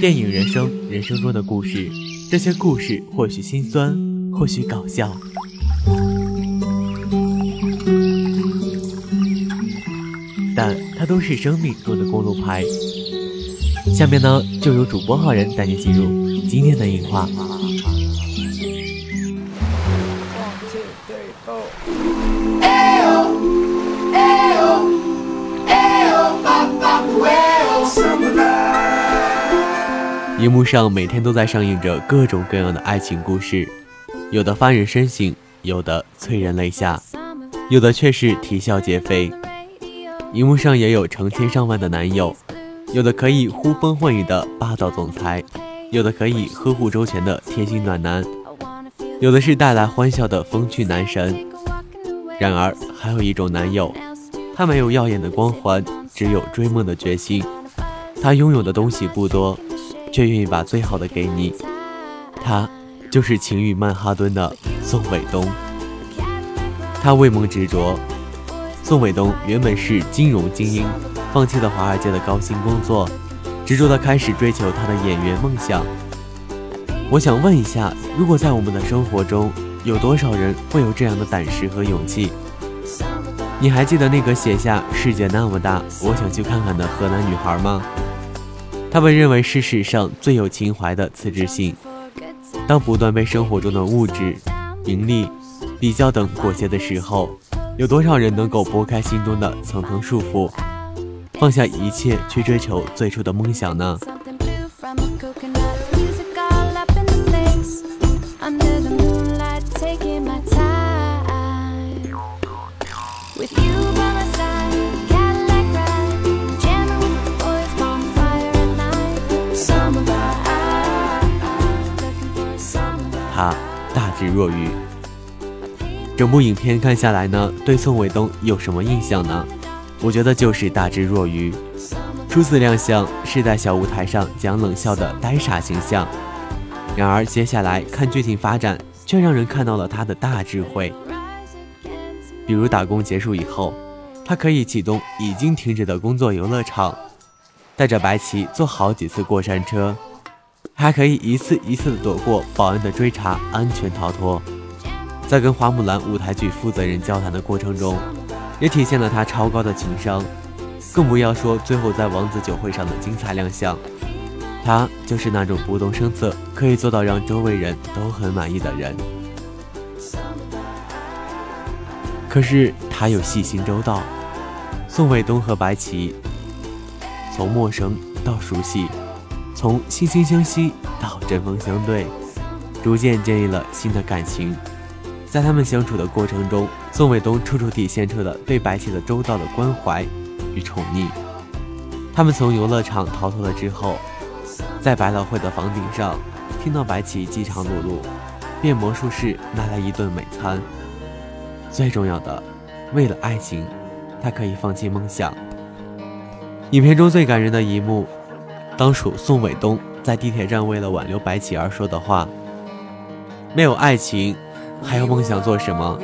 电影人生，人生中的故事，这些故事或许心酸，或许搞笑，但它都是生命中的公路牌。下面呢，就由主播浩然带你进入今天的影画。荧幕上每天都在上映着各种各样的爱情故事，有的发人深省，有的催人泪下，有的却是啼笑皆非。荧幕上也有成千上万的男友，有的可以呼风唤雨的霸道总裁，有的可以呵护周全的贴心暖男，有的是带来欢笑的风趣男神。然而，还有一种男友，他没有耀眼的光环，只有追梦的决心。他拥有的东西不多。却愿意把最好的给你，他就是情欲曼哈顿的宋伟东。他为梦执着。宋伟东原本是金融精英，放弃了华尔街的高薪工作，执着地开始追求他的演员梦想。我想问一下，如果在我们的生活中，有多少人会有这样的胆识和勇气？你还记得那个写下“世界那么大，我想去看看”的河南女孩吗？他们认为是史上最有情怀的辞职信。当不断被生活中的物质、名利、比较等裹挟的时候，有多少人能够拨开心中的层层束缚，放下一切去追求最初的梦想呢？大智若愚。整部影片看下来呢，对宋伟东有什么印象呢？我觉得就是大智若愚。初次亮相是在小舞台上讲冷笑的呆傻形象，然而接下来看剧情发展，却让人看到了他的大智慧。比如打工结束以后，他可以启动已经停止的工作游乐场，带着白起坐好几次过山车。还可以一次一次的躲过保安的追查，安全逃脱。在跟花木兰舞台剧负责人交谈的过程中，也体现了他超高的情商。更不要说最后在王子酒会上的精彩亮相，他就是那种不动声色，可以做到让周围人都很满意的人。可是他又细心周到。宋伟东和白起从陌生到熟悉。从惺惺相惜到针锋相对，逐渐建立了新的感情。在他们相处的过程中，宋伟东处处体现出了对白起的周到的关怀与宠溺。他们从游乐场逃脱了之后，在百老汇的房顶上，听到白起饥肠辘辘，变魔术师拿来一顿美餐。最重要的，为了爱情，他可以放弃梦想。影片中最感人的一幕。当属宋伟东在地铁站为了挽留白起而说的话：“没有爱情，还要梦想做什么？”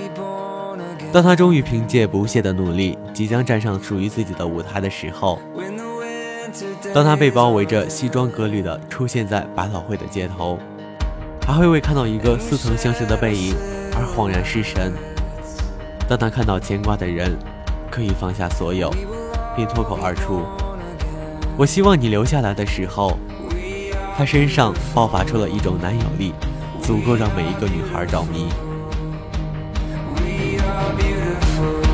当他终于凭借不懈的努力，即将站上属于自己的舞台的时候，当他被包围着西装革履的出现在百老汇的街头，还会为看到一个似曾相识的背影而恍然失神。当他看到牵挂的人，可以放下所有，并脱口而出。我希望你留下来的时候，他身上爆发出了一种男友力，足够让每一个女孩着迷。《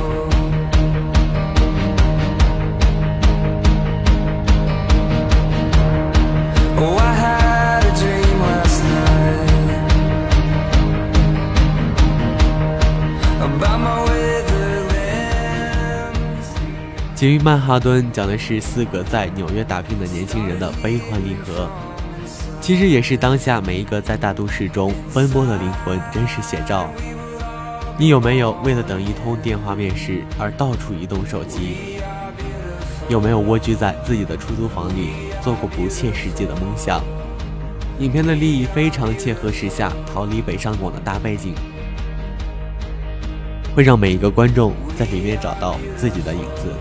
情于曼哈顿》讲的是四个在纽约打拼的年轻人的悲欢离合，其实也是当下每一个在大都市中奔波的灵魂真实写照。你有没有为了等一通电话面试而到处移动手机？有没有蜗居在自己的出租房里做过不切实际的梦想？影片的利益非常切合时下逃离北上广的大背景，会让每一个观众在里面找到自己的影子。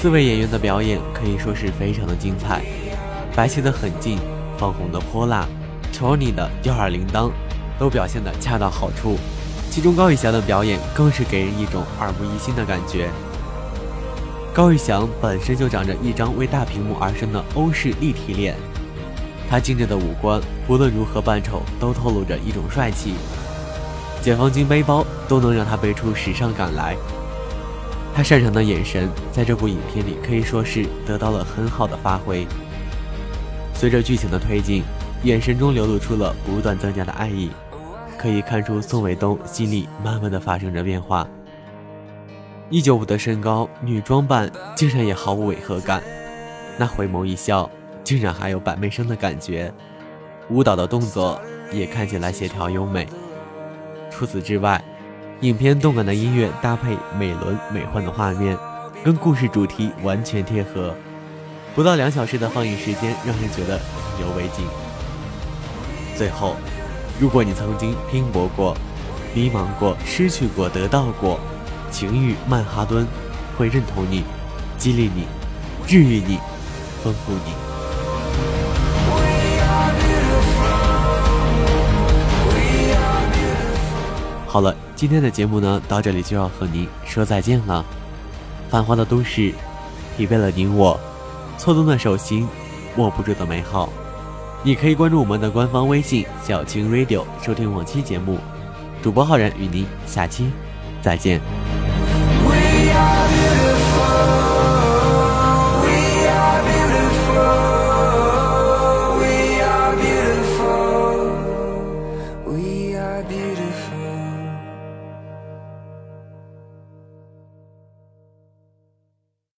四位演员的表演可以说是非常的精彩，白起的狠劲，方红的泼辣，，Tony 的吊儿郎当，都表现得恰到好处。其中高以翔的表演更是给人一种耳目一新的感觉。高以翔本身就长着一张为大屏幕而生的欧式立体脸，他精致的五官无论如何扮丑都透露着一种帅气，解放军背包都能让他背出时尚感来。他擅长的眼神在这部影片里可以说是得到了很好的发挥。随着剧情的推进，眼神中流露出了不断增加的爱意。可以看出，宋伟东心里慢慢的发生着变化。一九五的身高，女装扮竟然也毫无违和感，那回眸一笑，竟然还有板妹生的感觉。舞蹈的动作也看起来协调优美。除此之外，影片动感的音乐搭配美轮美奂的画面，跟故事主题完全贴合。不到两小时的放映时间，让人觉得意犹未尽。最后。如果你曾经拼搏过、迷茫过、失去过、得到过，情欲曼哈顿会认同你、激励你、治愈你、丰富你。好了，今天的节目呢，到这里就要和您说再见了。繁华的都市，疲惫了你我，错动的手心，握不住的美好。你可以关注我们的官方微信“小青 Radio” 收听往期节目，主播浩然与您下期再见。We are